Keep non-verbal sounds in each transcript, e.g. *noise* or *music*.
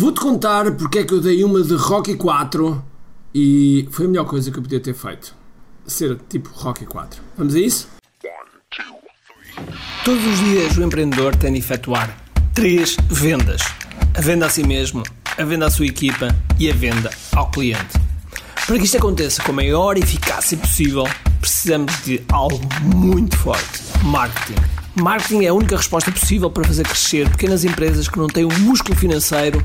Vou-te contar porque é que eu dei uma de Rocky 4 e foi a melhor coisa que eu podia ter feito. Ser tipo Rocky 4. Vamos a isso? Todos os dias o empreendedor tem de efetuar três vendas: a venda a si mesmo, a venda à sua equipa e a venda ao cliente. Para que isto aconteça com a maior eficácia possível, precisamos de algo muito forte: marketing. Marketing é a única resposta possível para fazer crescer pequenas empresas que não têm o músculo financeiro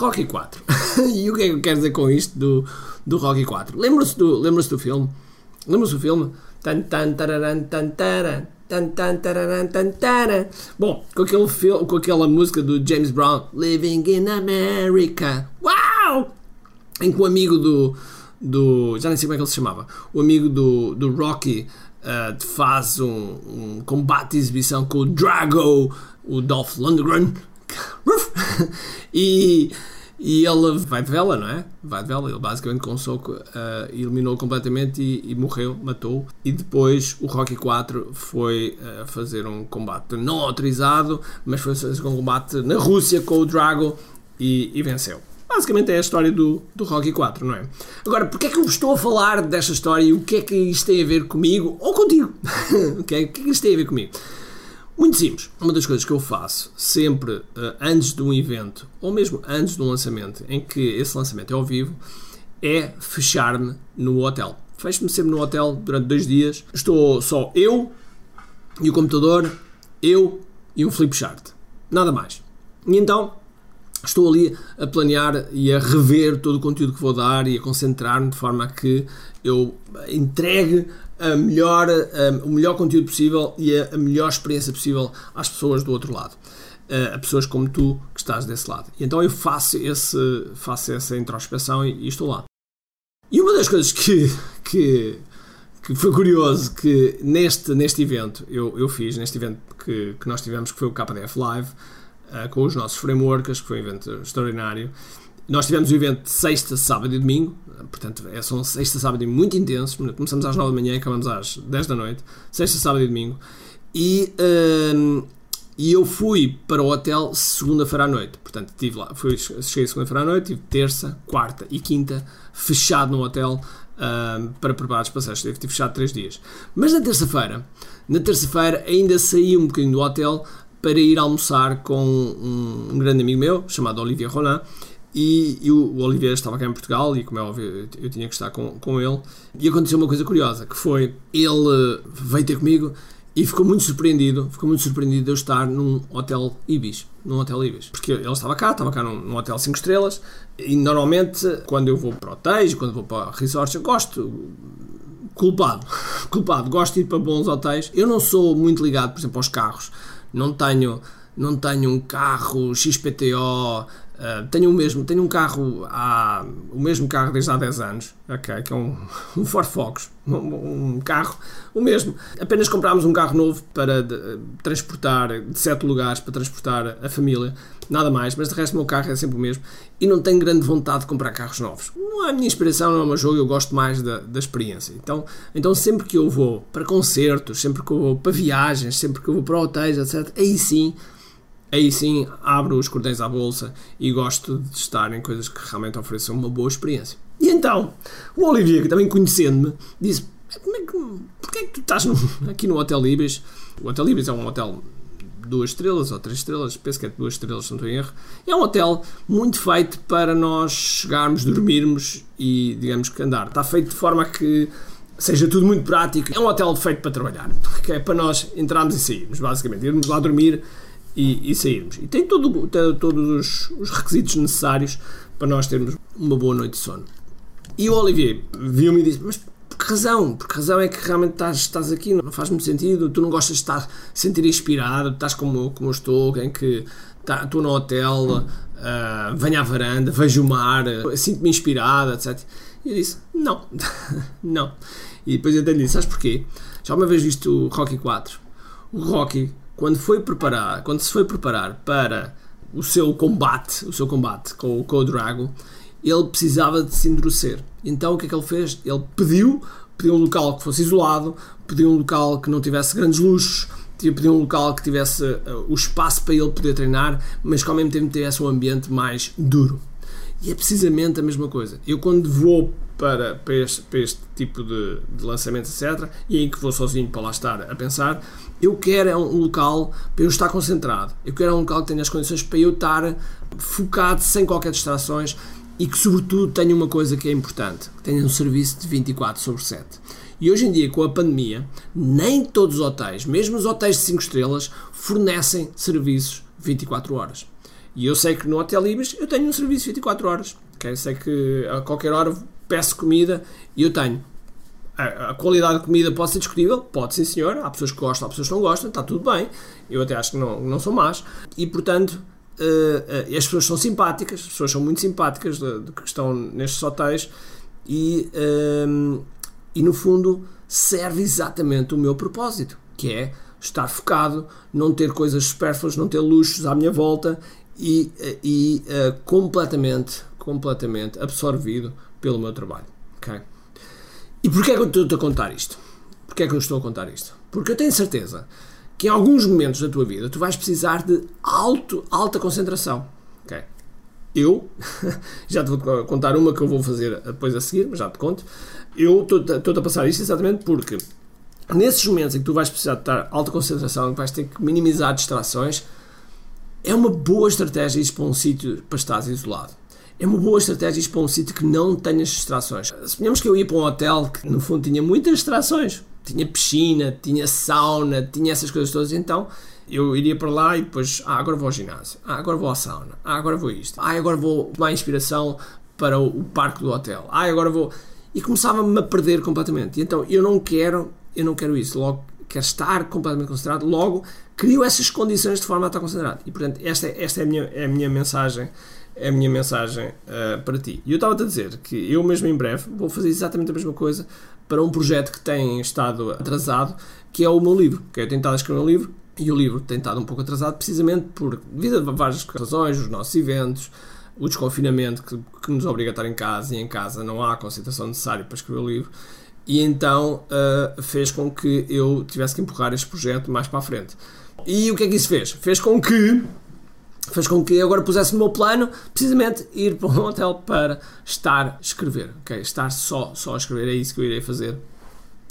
Rocky 4. *laughs* e o que é que eu quero dizer com isto do, do Rocky 4? Lembra-se do, lembra do filme? Lembra-se do filme? Tan, tan, tararan, tan, taran. Tan, tan, tan. Bom, com, aquele filme, com aquela música do James Brown, Living in America. Uau! Em que o amigo do, do. Já nem sei como é que ele se chamava. O amigo do, do Rocky uh, faz um, um, combate de exibição com o Drago, o Dolph Lundgren. *laughs* e e ele vai de vela, não é? Vai de vela, ele basicamente com um soco uh, eliminou completamente e, e, morreu, matou. E depois o Rocky 4 foi uh, fazer um combate não autorizado, mas foi fazer um combate na Rússia com o Drago e, e venceu. Basicamente é a história do, do Rocky 4, não é? Agora, porquê é que eu estou a falar desta história e o que é que isto tem a ver comigo ou contigo? *laughs* okay? O que é que isto tem a ver comigo? Muito simples. Uma das coisas que eu faço sempre uh, antes de um evento, ou mesmo antes de um lançamento, em que esse lançamento é ao vivo, é fechar-me no hotel. Fecho-me sempre no hotel durante dois dias. Estou só eu e o computador, eu e um flipchart. Nada mais. E então estou ali a planear e a rever todo o conteúdo que vou dar e a concentrar-me de forma a que eu entregue a melhor, a, o melhor conteúdo possível e a, a, melhor experiência possível às pessoas do outro lado. A pessoas como tu que estás desse lado. E então eu faço, esse, faço essa introspeção e, e estou lá. E uma das coisas que, que, que, foi curioso que neste, neste evento eu, eu fiz, neste evento que, que nós tivemos, que foi o KDF Live, uh, com os nossos frameworks, que foi um evento extraordinário, nós tivemos o evento de sexta, sábado e domingo, portanto, é, são sexta, sábado e muito intensos. Começamos às 9 da manhã e acabamos às 10 da noite, sexta, sábado e domingo. E, um, e eu fui para o hotel segunda-feira à noite. Portanto, tive lá, fui, cheguei segunda-feira à noite, tive terça, quarta e quinta fechado no hotel um, para preparar os passeios. Tive fechado 3 dias. Mas na terça-feira, na terça-feira ainda saí um bocadinho do hotel para ir almoçar com um, um grande amigo meu chamado Olivier Roland e, e, o, Olivier estava cá em Portugal e, como é óbvio, eu, eu tinha que estar com, com ele. E aconteceu uma coisa curiosa, que foi, ele veio ter comigo e ficou muito surpreendido, ficou muito surpreendido de eu estar num hotel Ibis, num hotel Ibis. Porque ele estava cá, estava cá num, num hotel 5 estrelas e normalmente quando eu vou para hotéis, quando vou para resorts, eu gosto culpado, *laughs* culpado, gosto de ir para bons hotéis. Eu não sou muito ligado, por exemplo, aos carros. Não tenho não tenho um carro XPTO Uh, tenho o mesmo, tenho um carro há, o mesmo carro desde há 10 anos, ok, que é um, *laughs* um Ford Focus, um, um, carro, o mesmo. Apenas comprámos um carro novo para de, transportar, de 7 lugares, para transportar a família, nada mais, mas de resto o meu carro é sempre o mesmo e não tenho grande vontade de comprar carros novos. Não é a minha inspiração, não é meu jogo, eu gosto mais da, da experiência. Então, então sempre que eu vou para concertos, sempre que eu vou para viagens, sempre que eu vou para hotéis, etc., aí sim aí sim abro os cordéis à bolsa e gosto de estar em coisas que realmente ofereçam uma boa experiência. E então, o Olivier, que também conhecendo-me, disse: Como é que, Porquê é que tu estás no, *laughs* aqui no Hotel Libres? O Hotel Libres é um hotel duas estrelas ou três estrelas, penso que é duas estrelas, se não estou em erro. É um hotel muito feito para nós chegarmos, dormirmos e, digamos que, andar. Está feito de forma que seja tudo muito prático. É um hotel feito para trabalhar, que é para nós entrarmos e sairmos, basicamente. Irmos lá dormir e, e sairmos. E tem, todo, tem todos os, os, requisitos necessários para nós termos uma boa noite de sono. E o Olivier viu-me e disse: Mas por que razão? Por que razão é que realmente estás, estás aqui? Não faz muito sentido. Tu não gostas de estar sentir inspirado, estás como, como eu estou, em que tá, estou no hotel, uh, venho à varanda, vejo o mar, sinto-me inspirado, etc. E eu disse: não, *laughs* não. E depois eu até lhe disse: sabes porquê? Já uma vez visto o Rocky 4. O Rocky, quando foi preparar, quando se foi preparar para o seu combate, o seu combate com, com o Drago, ele precisava de se endurecer. Então o que é que ele fez? Ele pediu, pediu um local que fosse isolado, pediu um local que não tivesse grandes luxos, pediu um local que tivesse uh, o espaço para ele poder treinar, mas que ao mesmo tempo tivesse um ambiente mais duro. E é precisamente a mesma coisa. Eu quando vou para, para, este, para este tipo de, de lançamento, etc., e em que vou sozinho para lá estar a pensar, eu quero é um local para eu estar concentrado. Eu quero é um local que tenha as condições para eu estar focado, sem qualquer distrações, e que sobretudo tenha uma coisa que é importante, que tenha um serviço de 24 sobre 7. E hoje em dia, com a pandemia, nem todos os hotéis, mesmo os hotéis de 5 estrelas, fornecem serviços 24 horas. E eu sei que no Hotel Ibis eu tenho um serviço 24 horas. Okay? Sei que a qualquer hora peço comida e eu tenho. A, a, qualidade de comida pode ser discutível? Pode sim, senhor. Há pessoas que gostam, há pessoas que não gostam, está tudo bem. Eu até acho que não, não são más. E portanto, uh, uh, as pessoas são simpáticas, as pessoas são muito simpáticas de que estão nestes hotéis e, uh, e no fundo serve exatamente o meu propósito, que é estar focado, não ter coisas supérfluas, não ter luxos à minha volta e, e completamente, completamente absorvido pelo meu trabalho. Okay? E porquê é que eu estou a contar isto? Porquê é que eu estou a contar isto? Porque eu tenho certeza que em alguns momentos da tua vida tu vais precisar de alto, alta concentração. Okay? Eu, *laughs* já te vou contar uma que eu vou fazer depois a seguir, mas já te conto. Eu estou a passar isto exatamente porque nesses momentos em que tu vais precisar de estar alta concentração, vais ter que minimizar distrações, é uma boa estratégia ir para um sítio para estar isolado. É uma boa estratégia ir para um sítio que não tenha distrações. Suponhamos que eu ia para um hotel que no fundo tinha muitas distrações tinha piscina, tinha sauna, tinha essas coisas todas. Então eu iria para lá e depois, ah, agora vou ao ginásio, ah, agora vou à sauna, ah, agora vou isto, ah, agora vou tomar inspiração para o, o parque do hotel, ah, agora vou. E começava-me a perder completamente. E então eu não quero, eu não quero isso. Logo, quero estar completamente concentrado. Logo, crio essas condições de forma a estar concentrado. E portanto, esta, esta é, a minha, é a minha mensagem é a minha mensagem uh, para ti. E eu estava-te a dizer que eu mesmo em breve vou fazer exatamente a mesma coisa para um projeto que tem estado atrasado, que é o meu livro. Que eu tenho estado a escrever um livro e o livro tem estado um pouco atrasado precisamente por devido a várias razões, os nossos eventos, o desconfinamento que, que, nos obriga a estar em casa e em casa não há a concentração necessária para escrever o livro e então uh, fez com que eu tivesse que empurrar este projeto mais para a frente. E o que é que isso fez? Fez com que fez com que agora pusesse no meu plano precisamente ir para um *laughs* hotel para estar a escrever, ok? Estar só, só a escrever, é isso que eu irei fazer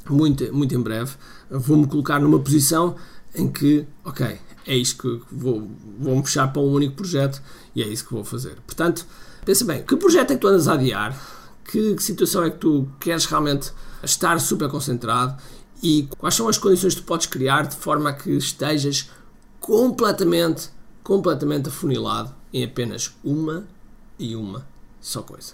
muito, muito em breve. Vou-me colocar numa posição em que, ok, é isto que vou, vou-me puxar para um único projeto e é isso que vou fazer. Portanto, pensa bem, que projeto é que tu andas a adiar? Que, que situação é que tu queres realmente estar super concentrado e quais são as condições que tu podes criar de forma a que estejas completamente completamente afunilado em apenas uma e uma só coisa.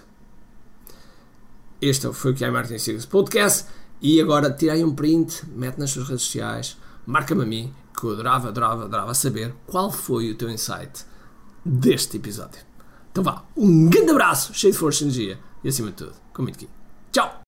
Este foi o que é Martin Sigos Podcast e agora tirei um print, mete nas suas redes sociais, marca-me a mim, que eu adorava, adorava, adorava saber qual foi o teu insight deste episódio. Então vá, um grande abraço, cheio de força e energia e acima de tudo, com muito aqui. Tchau!